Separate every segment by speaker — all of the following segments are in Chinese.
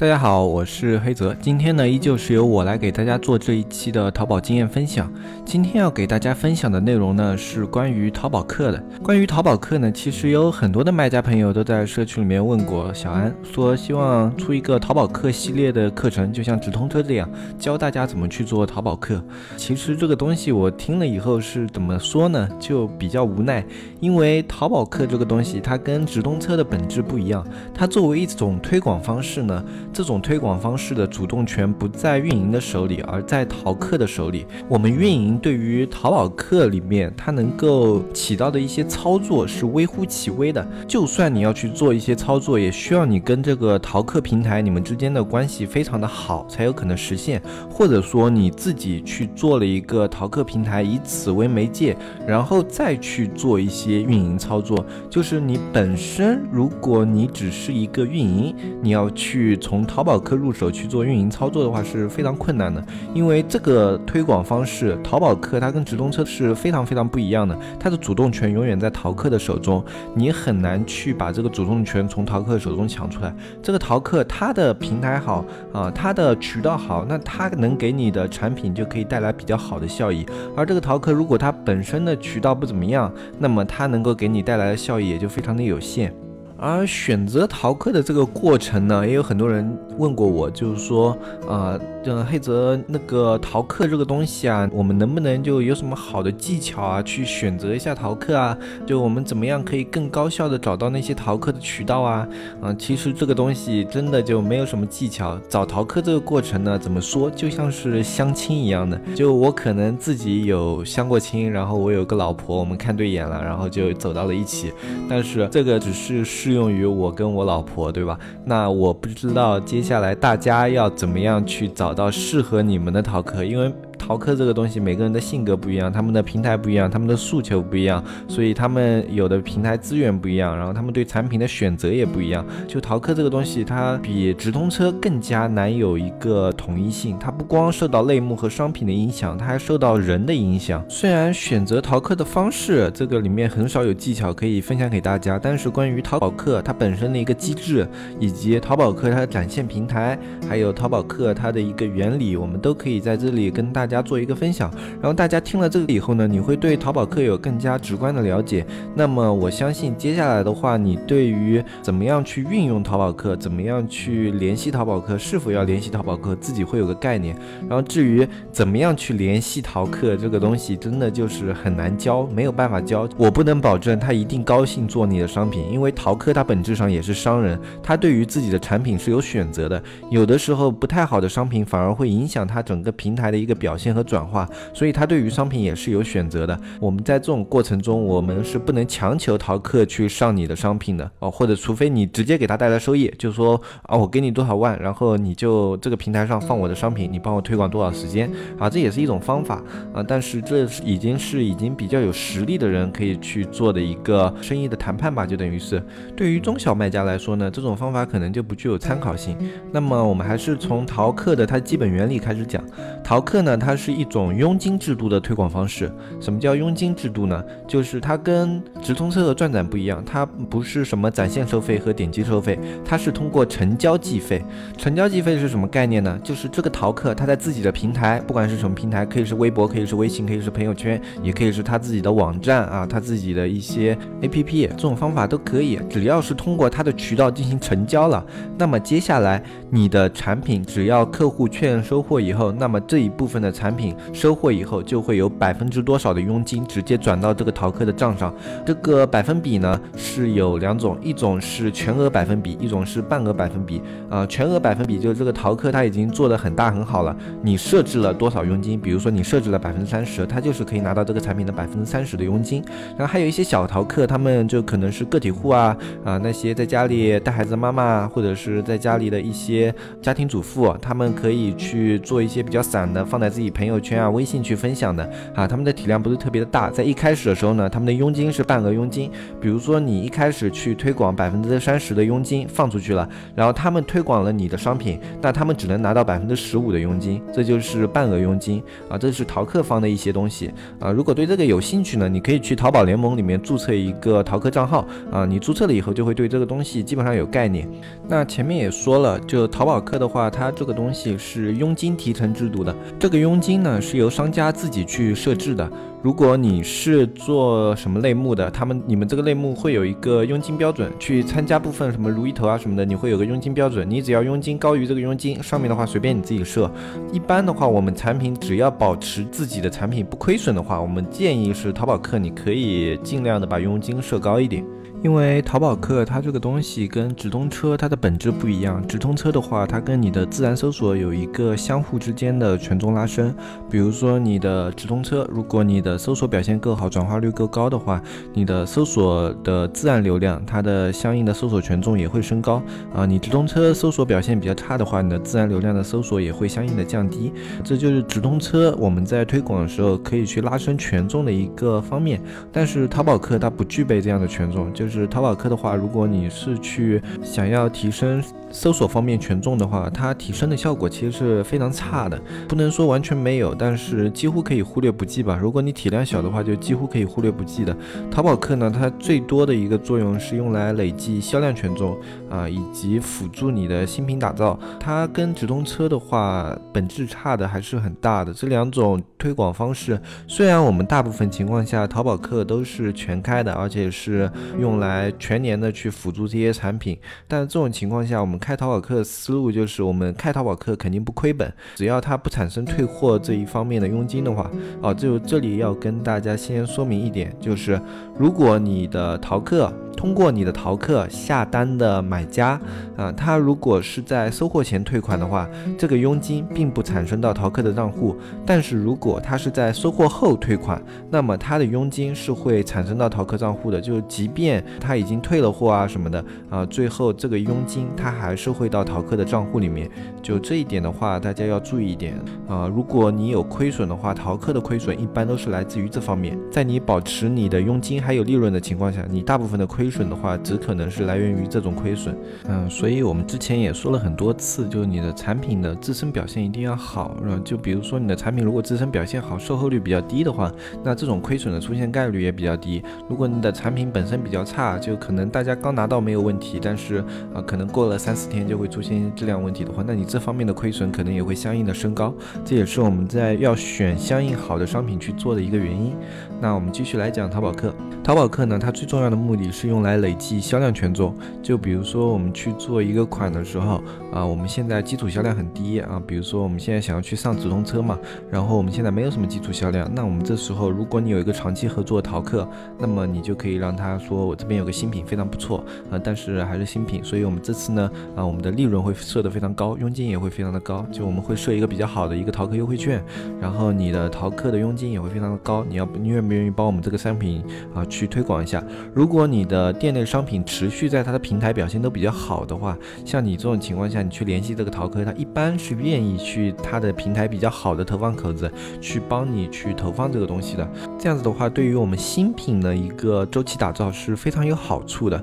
Speaker 1: 大家好，我是黑泽。今天呢，依旧是由我来给大家做这一期的淘宝经验分享。今天要给大家分享的内容呢，是关于淘宝客的。关于淘宝客呢，其实有很多的卖家朋友都在社区里面问过小安，说希望出一个淘宝客系列的课程，就像直通车这样，教大家怎么去做淘宝客。其实这个东西我听了以后是怎么说呢？就比较无奈，因为淘宝客这个东西，它跟直通车的本质不一样。它作为一种推广方式呢。这种推广方式的主动权不在运营的手里，而在淘客的手里。我们运营对于淘宝客里面，它能够起到的一些操作是微乎其微的。就算你要去做一些操作，也需要你跟这个淘客平台你们之间的关系非常的好，才有可能实现。或者说你自己去做了一个淘客平台，以此为媒介，然后再去做一些运营操作。就是你本身，如果你只是一个运营，你要去从从淘宝客入手去做运营操作的话是非常困难的，因为这个推广方式，淘宝客它跟直通车是非常非常不一样的，它的主动权永远在淘客的手中，你很难去把这个主动权从淘客手中抢出来。这个淘客他的平台好啊，他的渠道好，那他能给你的产品就可以带来比较好的效益。而这个淘客如果他本身的渠道不怎么样，那么他能够给你带来的效益也就非常的有限。而选择逃课的这个过程呢，也有很多人问过我，就是说，啊。嗯，黑泽那个逃课这个东西啊，我们能不能就有什么好的技巧啊，去选择一下逃课啊？就我们怎么样可以更高效的找到那些逃课的渠道啊？嗯，其实这个东西真的就没有什么技巧。找逃课这个过程呢，怎么说就像是相亲一样的。就我可能自己有相过亲，然后我有个老婆，我们看对眼了，然后就走到了一起。但是这个只是适用于我跟我老婆，对吧？那我不知道接下来大家要怎么样去找。找到适合你们的淘客，因为。淘客这个东西，每个人的性格不一样，他们的平台不一样，他们的诉求不一样，所以他们有的平台资源不一样，然后他们对产品的选择也不一样。就淘客这个东西，它比直通车更加难有一个统一性。它不光受到类目和商品的影响，它还受到人的影响。虽然选择淘客的方式，这个里面很少有技巧可以分享给大家，但是关于淘宝客它本身的一个机制，以及淘宝客它的展现平台，还有淘宝客它的一个原理，我们都可以在这里跟大家。做一个分享，然后大家听了这个以后呢，你会对淘宝客有更加直观的了解。那么我相信接下来的话，你对于怎么样去运用淘宝客，怎么样去联系淘宝客，是否要联系淘宝客，自己会有个概念。然后至于怎么样去联系淘客这个东西，真的就是很难教，没有办法教。我不能保证他一定高兴做你的商品，因为淘客他本质上也是商人，他对于自己的产品是有选择的。有的时候不太好的商品反而会影响他整个平台的一个表现。和转化，所以它对于商品也是有选择的。我们在这种过程中，我们是不能强求淘客去上你的商品的哦，或者除非你直接给他带来收益，就说啊，我给你多少万，然后你就这个平台上放我的商品，你帮我推广多少时间啊，这也是一种方法啊。但是这已经是已经比较有实力的人可以去做的一个生意的谈判吧，就等于是对于中小卖家来说呢，这种方法可能就不具有参考性。那么我们还是从淘客的它基本原理开始讲，淘客呢，它是一种佣金制度的推广方式。什么叫佣金制度呢？就是它跟直通车和转展不一样，它不是什么展现收费和点击收费，它是通过成交计费。成交计费是什么概念呢？就是这个淘客他在自己的平台，不管是什么平台，可以是微博，可以是微信，可以是朋友圈，也可以是他自己的网站啊，他自己的一些 APP，这种方法都可以。只要是通过他的渠道进行成交了，那么接下来你的产品只要客户确认收货以后，那么这一部分的产品收货以后，就会有百分之多少的佣金直接转到这个淘客的账上。这个百分比呢是有两种，一种是全额百分比，一种是半额百分比。啊，全额百分比就是这个淘客他已经做的很大很好了，你设置了多少佣金？比如说你设置了百分之三十，他就是可以拿到这个产品的百分之三十的佣金。然后还有一些小淘客，他们就可能是个体户啊啊，那些在家里带孩子的妈妈，或者是在家里的一些家庭主妇，他们可以去做一些比较散的，放在自己。朋友圈啊、微信去分享的啊，他们的体量不是特别的大。在一开始的时候呢，他们的佣金是半额佣金。比如说你一开始去推广百分之三十的佣金放出去了，然后他们推广了你的商品，那他们只能拿到百分之十五的佣金，这就是半额佣金啊。这是淘客方的一些东西啊。如果对这个有兴趣呢，你可以去淘宝联盟里面注册一个淘客账号啊。你注册了以后就会对这个东西基本上有概念。那前面也说了，就淘宝客的话，它这个东西是佣金提成制度的，这个佣佣金呢是由商家自己去设置的。如果你是做什么类目的，他们你们这个类目会有一个佣金标准，去参加部分什么如意头啊什么的，你会有个佣金标准，你只要佣金高于这个佣金，上面的话随便你自己设。一般的话，我们产品只要保持自己的产品不亏损的话，我们建议是淘宝客你可以尽量的把佣金设高一点。因为淘宝客它这个东西跟直通车它的本质不一样，直通车的话，它跟你的自然搜索有一个相互之间的权重拉伸。比如说你的直通车，如果你的搜索表现够好，转化率够高的话，你的搜索的自然流量，它的相应的搜索权重也会升高啊。你直通车搜索表现比较差的话，你的自然流量的搜索也会相应的降低。这就是直通车我们在推广的时候可以去拉伸权重的一个方面。但是淘宝客它不具备这样的权重，就。就是淘宝客的话，如果你是去想要提升。搜索方面权重的话，它提升的效果其实是非常差的，不能说完全没有，但是几乎可以忽略不计吧。如果你体量小的话，就几乎可以忽略不计的。淘宝客呢，它最多的一个作用是用来累计销量权重啊，以及辅助你的新品打造。它跟直通车的话，本质差的还是很大的。这两种推广方式，虽然我们大部分情况下淘宝客都是全开的，而且是用来全年的去辅助这些产品，但这种情况下，我们开淘宝客的思路就是，我们开淘宝客肯定不亏本，只要它不产生退货这一方面的佣金的话，哦，就这里要跟大家先说明一点，就是如果你的淘客。通过你的淘客下单的买家，啊，他如果是在收货前退款的话，这个佣金并不产生到淘客的账户。但是如果他是在收货后退款，那么他的佣金是会产生到淘客账户的。就即便他已经退了货啊什么的，啊，最后这个佣金他还是会到淘客的账户里面。就这一点的话，大家要注意一点啊。如果你有亏损的话，淘客的亏损一般都是来自于这方面。在你保持你的佣金还有利润的情况下，你大部分的亏。亏损的话，只可能是来源于这种亏损。嗯，所以我们之前也说了很多次，就是你的产品的自身表现一定要好，是吧？就比如说你的产品如果自身表现好，售后率比较低的话，那这种亏损的出现概率也比较低。如果你的产品本身比较差，就可能大家刚拿到没有问题，但是啊，可能过了三四天就会出现质量问题的话，那你这方面的亏损可能也会相应的升高。这也是我们在要选相应好的商品去做的一个原因。那我们继续来讲淘宝客。淘宝客呢，它最重要的目的是用用来累计销量权重。就比如说我们去做一个款的时候，啊，我们现在基础销量很低啊。比如说我们现在想要去上直通车嘛，然后我们现在没有什么基础销量，那我们这时候如果你有一个长期合作的淘客，那么你就可以让他说我这边有个新品非常不错啊，但是还是新品，所以我们这次呢，啊，我们的利润会设得非常高，佣金也会非常的高。就我们会设一个比较好的一个淘客优惠券，然后你的淘客的佣金也会非常的高。你要你愿不愿意帮我们这个商品啊去推广一下？如果你的店内商品持续在它的平台表现都比较好的话，像你这种情况下，你去联系这个淘客，他一般是愿意去他的平台比较好的投放口子去帮你去投放这个东西的。这样子的话，对于我们新品的一个周期打造是非常有好处的。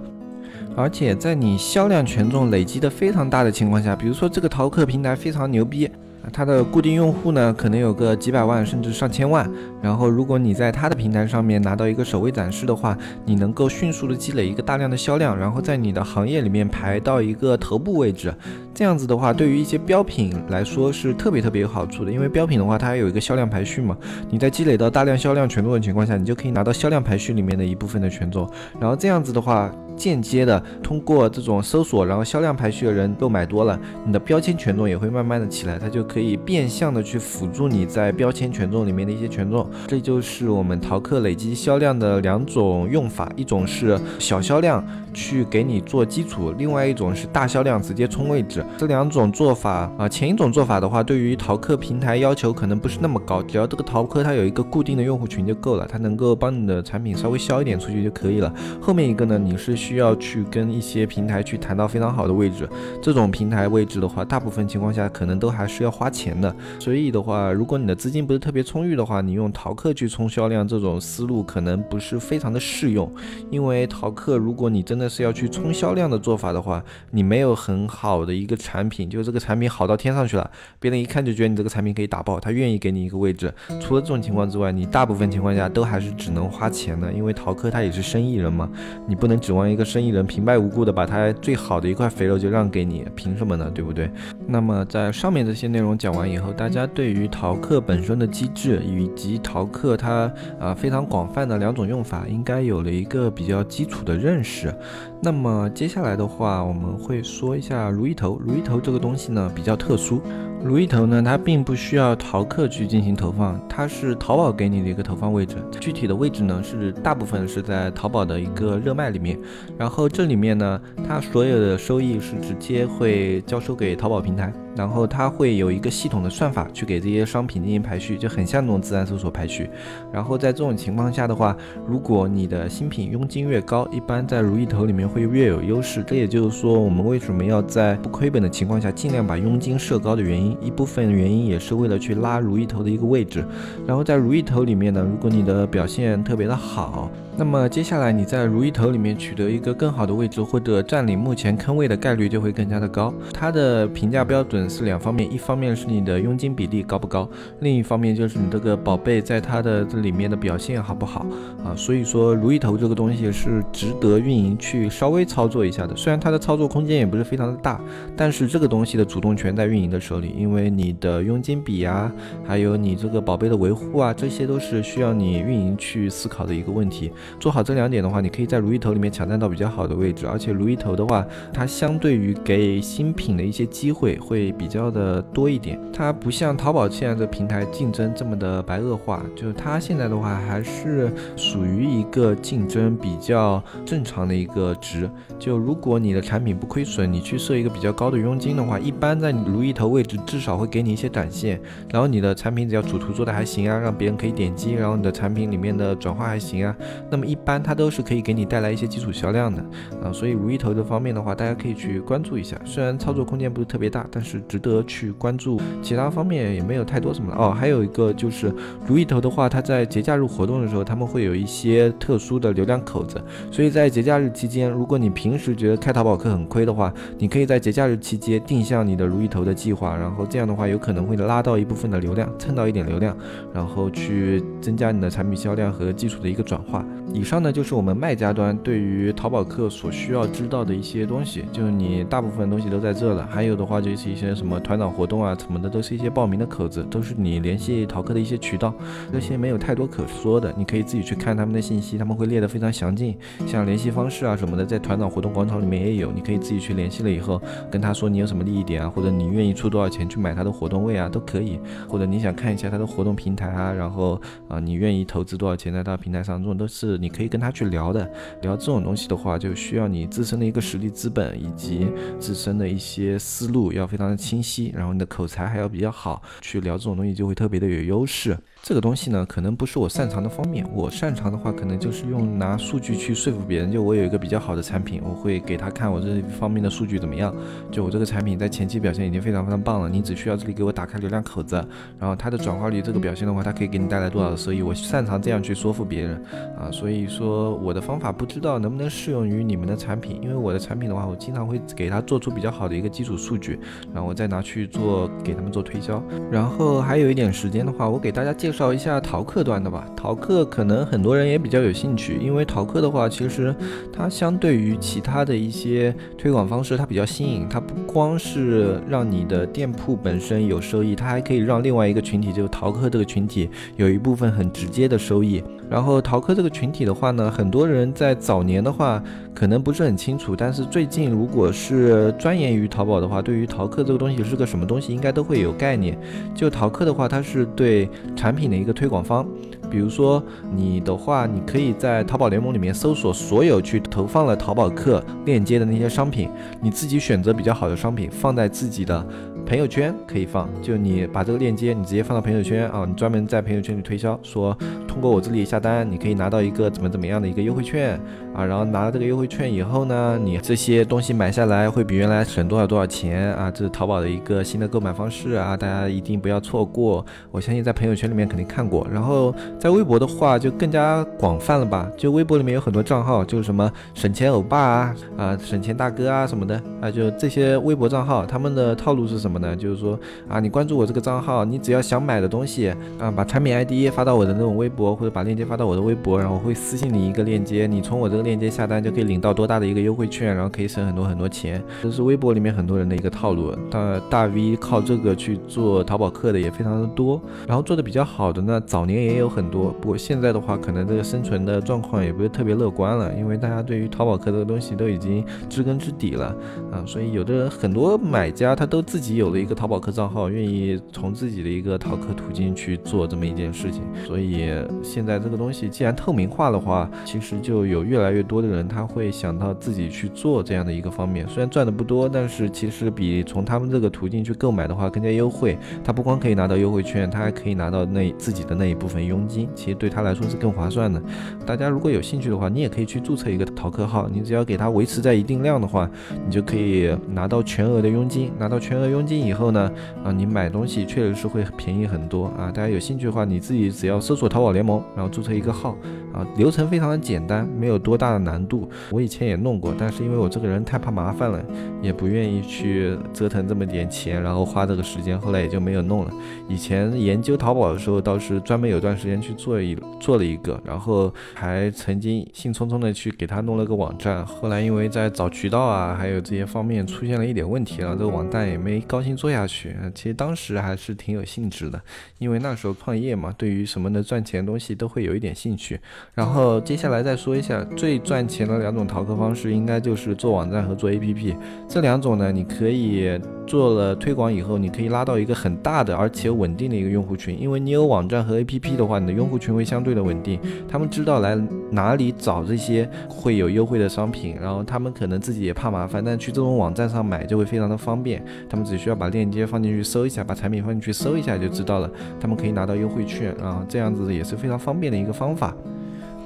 Speaker 1: 而且在你销量权重累积的非常大的情况下，比如说这个淘客平台非常牛逼。它的固定用户呢，可能有个几百万甚至上千万。然后，如果你在它的平台上面拿到一个首位展示的话，你能够迅速的积累一个大量的销量，然后在你的行业里面排到一个头部位置。这样子的话，对于一些标品来说是特别特别有好处的，因为标品的话，它还有一个销量排序嘛。你在积累到大量销量权重的情况下，你就可以拿到销量排序里面的一部分的权重。然后这样子的话。间接的通过这种搜索，然后销量排序的人都买多了，你的标签权重也会慢慢的起来，它就可以变相的去辅助你在标签权重里面的一些权重。这就是我们淘客累积销量的两种用法，一种是小销量去给你做基础，另外一种是大销量直接冲位置。这两种做法啊，前一种做法的话，对于淘客平台要求可能不是那么高，只要这个淘客它有一个固定的用户群就够了，它能够帮你的产品稍微销一点出去就可以了。后面一个呢，你是。需要去跟一些平台去谈到非常好的位置。这种平台位置的话，大部分情况下可能都还是要花钱的。所以的话，如果你的资金不是特别充裕的话，你用淘客去冲销量这种思路可能不是非常的适用。因为淘客，如果你真的是要去冲销量的做法的话，你没有很好的一个产品，就这个产品好到天上去了，别人一看就觉得你这个产品可以打爆，他愿意给你一个位置。除了这种情况之外，你大部分情况下都还是只能花钱的，因为淘客他也是生意人嘛，你不能指望一个生意人平白无故的把他最好的一块肥肉就让给你，凭什么呢？对不对？那么在上面这些内容讲完以后，大家对于淘客本身的机制以及淘客它啊非常广泛的两种用法，应该有了一个比较基础的认识。那么接下来的话，我们会说一下如意头。如意头这个东西呢比较特殊。如意头呢，它并不需要淘客去进行投放，它是淘宝给你的一个投放位置。具体的位置呢，是大部分是在淘宝的一个热卖里面。然后这里面呢，它所有的收益是直接会交收给淘宝平台。然后它会有一个系统的算法去给这些商品进行排序，就很像那种自然搜索排序。然后在这种情况下的话，如果你的新品佣金越高，一般在如意头里面会越有优势。这也就是说，我们为什么要在不亏本的情况下尽量把佣金设高的原因一部分原因也是为了去拉如意头的一个位置。然后在如意头里面呢，如果你的表现特别的好。那么接下来你在如意头里面取得一个更好的位置，或者占领目前坑位的概率就会更加的高。它的评价标准是两方面，一方面是你的佣金比例高不高，另一方面就是你这个宝贝在它的这里面的表现好不好啊。所以说如意头这个东西是值得运营去稍微操作一下的，虽然它的操作空间也不是非常的大，但是这个东西的主动权在运营的手里，因为你的佣金比啊，还有你这个宝贝的维护啊，这些都是需要你运营去思考的一个问题。做好这两点的话，你可以在如意头里面抢占到比较好的位置，而且如意头的话，它相对于给新品的一些机会会比较的多一点。它不像淘宝现在这平台竞争这么的白恶化，就是它现在的话还是属于一个竞争比较正常的一个值。就如果你的产品不亏损，你去设一个比较高的佣金的话，一般在如意头位置至少会给你一些展现。然后你的产品只要主图做的还行啊，让别人可以点击，然后你的产品里面的转化还行啊，那。么一般它都是可以给你带来一些基础销量的啊，所以如意头这方面的话，大家可以去关注一下。虽然操作空间不是特别大，但是值得去关注。其他方面也没有太多什么了哦。还有一个就是如意头的话，它在节假日活动的时候，他们会有一些特殊的流量口子。所以在节假日期间，如果你平时觉得开淘宝课很亏的话，你可以在节假日期间定向你的如意头的计划，然后然后这样的话有可能会拉到一部分的流量，蹭到一点流量，然后去增加你的产品销量和基础的一个转化。以上呢就是我们卖家端对于淘宝客所需要知道的一些东西，就是你大部分东西都在这了。还有的话就是一些什么团长活动啊什么的，都是一些报名的口子，都是你联系淘客的一些渠道。这些没有太多可说的，你可以自己去看他们的信息，他们会列得非常详尽。像联系方式啊什么的，在团长活动广场里面也有，你可以自己去联系了以后，跟他说你有什么利益点啊，或者你愿意出多少钱去买他的活动位啊，都可以。或者你想看一下他的活动平台啊，然后啊你愿意投资多少钱在他平台上，这种都是。你可以跟他去聊的，聊这种东西的话，就需要你自身的一个实力资本以及自身的一些思路要非常的清晰，然后你的口才还要比较好，去聊这种东西就会特别的有优势。这个东西呢，可能不是我擅长的方面。我擅长的话，可能就是用拿数据去说服别人。就我有一个比较好的产品，我会给他看我这方面的数据怎么样。就我这个产品在前期表现已经非常非常棒了，你只需要这里给我打开流量口子，然后它的转化率这个表现的话，它可以给你带来多少的收益。我擅长这样去说服别人啊，所以说我的方法不知道能不能适用于你们的产品。因为我的产品的话，我经常会给他做出比较好的一个基础数据，然后我再拿去做给他们做推销。然后还有一点时间的话，我给大家介。介绍一下淘客端的吧。淘客可能很多人也比较有兴趣，因为淘客的话，其实它相对于其他的一些推广方式，它比较新颖。它不光是让你的店铺本身有收益，它还可以让另外一个群体，就是淘客这个群体，有一部分很直接的收益。然后淘客这个群体的话呢，很多人在早年的话可能不是很清楚，但是最近如果是钻研于淘宝的话，对于淘客这个东西是个什么东西，应该都会有概念。就淘客的话，它是对产品。的一个推广方，比如说你的话，你可以在淘宝联盟里面搜索所有去投放了淘宝客链接的那些商品，你自己选择比较好的商品放在自己的朋友圈可以放，就你把这个链接你直接放到朋友圈啊，你专门在朋友圈里推销，说通过我这里下单，你可以拿到一个怎么怎么样的一个优惠券啊，然后拿了这个优惠券以后呢，你这些东西买下来会比原来省多少多少钱啊？这是淘宝的一个新的购买方式啊，大家一定不要错过。我相信在朋友圈里面肯定看过，然后在微博的话就更加广泛了吧？就微博里面有很多账号，就是什么省钱欧巴啊啊，省钱大哥啊什么的啊，就这些微博账号，他们的套路是什么呢？就是说啊，你关注我这个账号，你只要想买的东西啊，把产品 ID 发到我的那种微博，或者把链接发到我的微博，然后我会私信你一个链接，你从我这个链接下单就可以领到多大的一个优惠券，然后可以省很多很多钱。这是微博里面很多人的一个套路，大大 V 靠这个去做淘宝客的也非常的多，然后做的比较好的呢，早年也有很多，不过现在的话，可能这个生存的状况也不是特别乐观了，因为大家对于淘宝客这个东西都已经知根知底了啊，所以有的很多买家他都自己有了一个淘宝客账号，愿意从自己的一个淘客途径去做这么一件事情，所以现在这个东西既然透明化的话，其实就有越来越多的人他会想到自己去做这样的一个方面，虽然赚的不多，但是其实比从他们这个途径去购买的话更加优惠，他不光可以拿到优惠券，他还可以拿到那自己的那一部分佣金，其实对他来说是更划算的。大家如果有兴趣的话，你也可以去注册一个淘客号，你只要给他维持在一定量的话，你就可以拿到全额的佣金。拿到全额佣金以后呢，啊，你买东西确实是会便宜很多啊。大家有兴趣的话，你自己只要搜索淘宝联盟，然后注册一个号，啊，流程非常的简单，没有多大大的难度。我以前也弄过，但是因为我这个人太怕麻烦了，也不愿意去折腾这么点钱，然后花这个时间，后来也就没有弄了。以前研究淘宝的时候，倒是专门有段时间去做一做了一个，然后还曾经兴冲冲的去给他弄了个网站。后来因为在找渠道啊，还有这些方面出现了一点问题了，这个网站也没高兴做下去。其实当时还是挺有兴致的，因为那时候创业嘛，对于什么的赚钱东西都会有一点兴趣。然后接下来再说一下最赚钱的两种淘客方式，应该就是做网站和做 APP。这两种呢，你可以做了推广以后，你可以拉到一个很大的而且稳定的一个用户群，因为你有网站和 APP 的话，你的用户群会相对的稳定，他们知道来哪里找这些会有优惠的商品，然后他们可能自己也怕麻烦，但去这种网站上买就会非常的方便，他们只需要把链接放进去搜一下，把产品放进去搜一下就知道了，他们可以拿到优惠券啊，这样子也是非常方便的一个方法。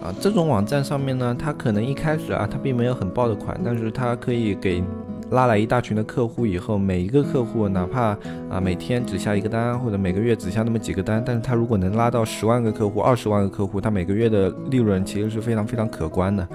Speaker 1: 啊，这种网站上面呢，它可能一开始啊，它并没有很爆的款，但是它可以给拉来一大群的客户以后，每一个客户哪怕啊每天只下一个单，或者每个月只下那么几个单，但是它如果能拉到十万个客户、二十万个客户，它每个月的利润其实是非常非常可观的。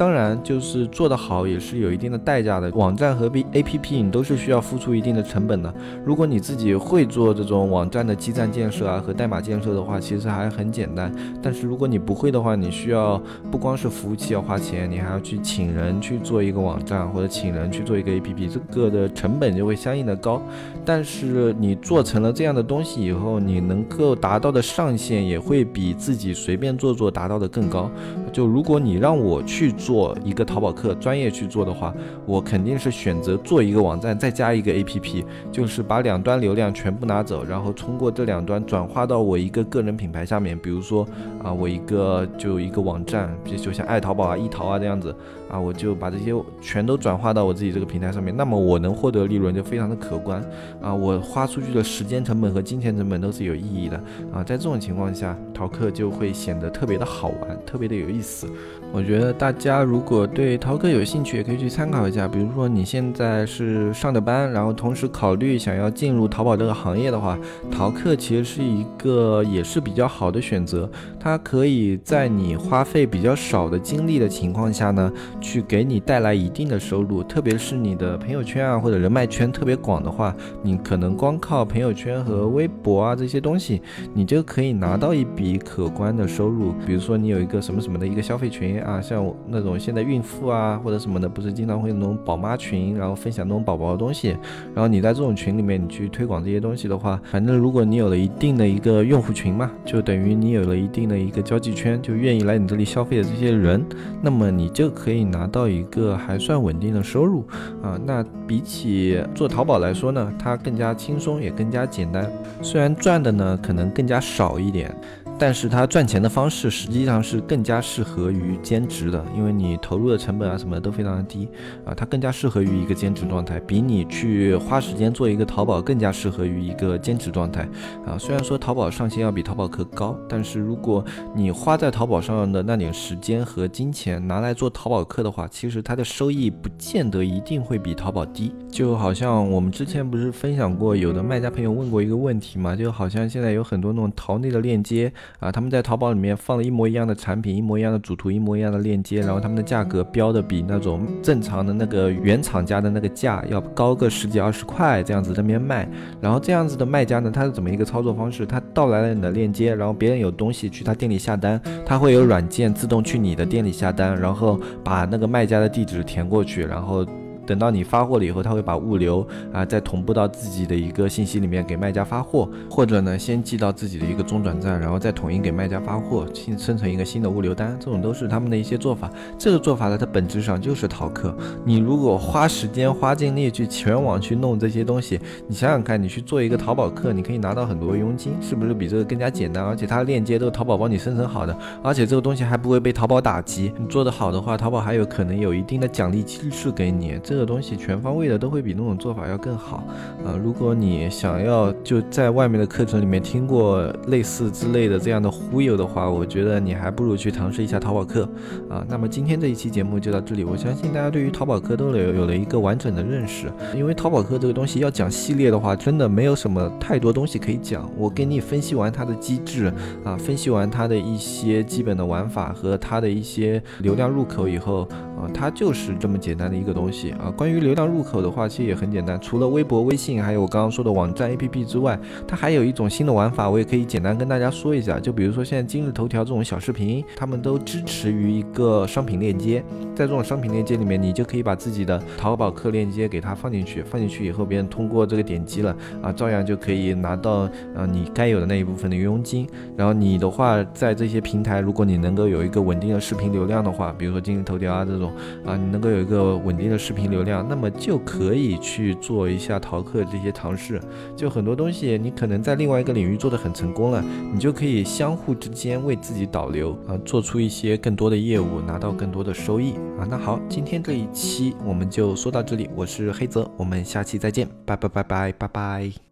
Speaker 1: 当然，就是做得好也是有一定的代价的。网站和 B A P P 你都是需要付出一定的成本的。如果你自己会做这种网站的基站建设啊和代码建设的话，其实还很简单。但是如果你不会的话，你需要不光是服务器要花钱，你还要去请人去做一个网站或者请人去做一个 A P P，这个的成本就会相应的高。但是你做成了这样的东西以后，你能够达到的上限也会比自己随便做做达到的更高。就如果你让我去做。做一个淘宝客专业去做的话，我肯定是选择做一个网站，再加一个 APP，就是把两端流量全部拿走，然后通过这两端转化到我一个个人品牌下面。比如说啊，我一个就一个网站，比如就像爱淘宝啊、易淘啊这样子啊，我就把这些全都转化到我自己这个平台上面，那么我能获得利润就非常的可观啊。我花出去的时间成本和金钱成本都是有意义的啊。在这种情况下，淘客就会显得特别的好玩，特别的有意思。我觉得大家如果对淘客有兴趣，也可以去参考一下。比如说你现在是上着班，然后同时考虑想要进入淘宝这个行业的话，淘客其实是一个也是比较好的选择。它可以在你花费比较少的精力的情况下呢，去给你带来一定的收入。特别是你的朋友圈啊或者人脉圈特别广的话，你可能光靠朋友圈和微博啊这些东西，你就可以拿到一笔可观的收入。比如说你有一个什么什么的一个消费群。啊，像那种现在孕妇啊或者什么的，不是经常会那种宝妈群，然后分享那种宝宝的东西，然后你在这种群里面，你去推广这些东西的话，反正如果你有了一定的一个用户群嘛，就等于你有了一定的一个交际圈，就愿意来你这里消费的这些人，那么你就可以拿到一个还算稳定的收入啊。那比起做淘宝来说呢，它更加轻松，也更加简单，虽然赚的呢可能更加少一点。但是它赚钱的方式实际上是更加适合于兼职的，因为你投入的成本啊什么的都非常的低啊，它更加适合于一个兼职状态，比你去花时间做一个淘宝更加适合于一个兼职状态啊。虽然说淘宝上线要比淘宝客高，但是如果你花在淘宝上的那点时间和金钱拿来做淘宝客的话，其实它的收益不见得一定会比淘宝低。就好像我们之前不是分享过，有的卖家朋友问过一个问题嘛，就好像现在有很多那种淘内的链接。啊，他们在淘宝里面放了一模一样的产品，一模一样的主图，一模一样的链接，然后他们的价格标的比那种正常的那个原厂家的那个价要高个十几二十块，这样子那边卖。然后这样子的卖家呢，他是怎么一个操作方式？他盗来了你的链接，然后别人有东西去他店里下单，他会有软件自动去你的店里下单，然后把那个卖家的地址填过去，然后。等到你发货了以后，他会把物流啊再同步到自己的一个信息里面给卖家发货，或者呢先寄到自己的一个中转站，然后再统一给卖家发货，新生成一个新的物流单，这种都是他们的一些做法。这个做法呢，它本质上就是淘客。你如果花时间花精力去全网去弄这些东西，你想想看，你去做一个淘宝客，你可以拿到很多佣金，是不是比这个更加简单？而且它链接都是淘宝帮你生成好的，而且这个东西还不会被淘宝打击。你做得好的话，淘宝还有可能有一定的奖励机制给你。这的东西全方位的都会比那种做法要更好，啊，如果你想要就在外面的课程里面听过类似之类的这样的忽悠的话，我觉得你还不如去尝试一下淘宝课，啊，那么今天这一期节目就到这里，我相信大家对于淘宝课都有有了一个完整的认识，因为淘宝课这个东西要讲系列的话，真的没有什么太多东西可以讲，我给你分析完它的机制，啊，分析完它的一些基本的玩法和它的一些流量入口以后。啊，它就是这么简单的一个东西啊。关于流量入口的话，其实也很简单，除了微博、微信，还有我刚刚说的网站 APP 之外，它还有一种新的玩法，我也可以简单跟大家说一下。就比如说现在今日头条这种小视频，他们都支持于一个商品链接，在这种商品链接里面，你就可以把自己的淘宝客链接给它放进去，放进去以后，别人通过这个点击了啊，照样就可以拿到呃你该有的那一部分的佣金。然后你的话，在这些平台，如果你能够有一个稳定的视频流量的话，比如说今日头条啊这种。啊，你能够有一个稳定的视频流量，那么就可以去做一下淘客这些尝试。就很多东西，你可能在另外一个领域做得很成功了，你就可以相互之间为自己导流啊，做出一些更多的业务，拿到更多的收益啊。那好，今天这一期我们就说到这里，我是黑泽，我们下期再见，拜拜拜拜拜拜。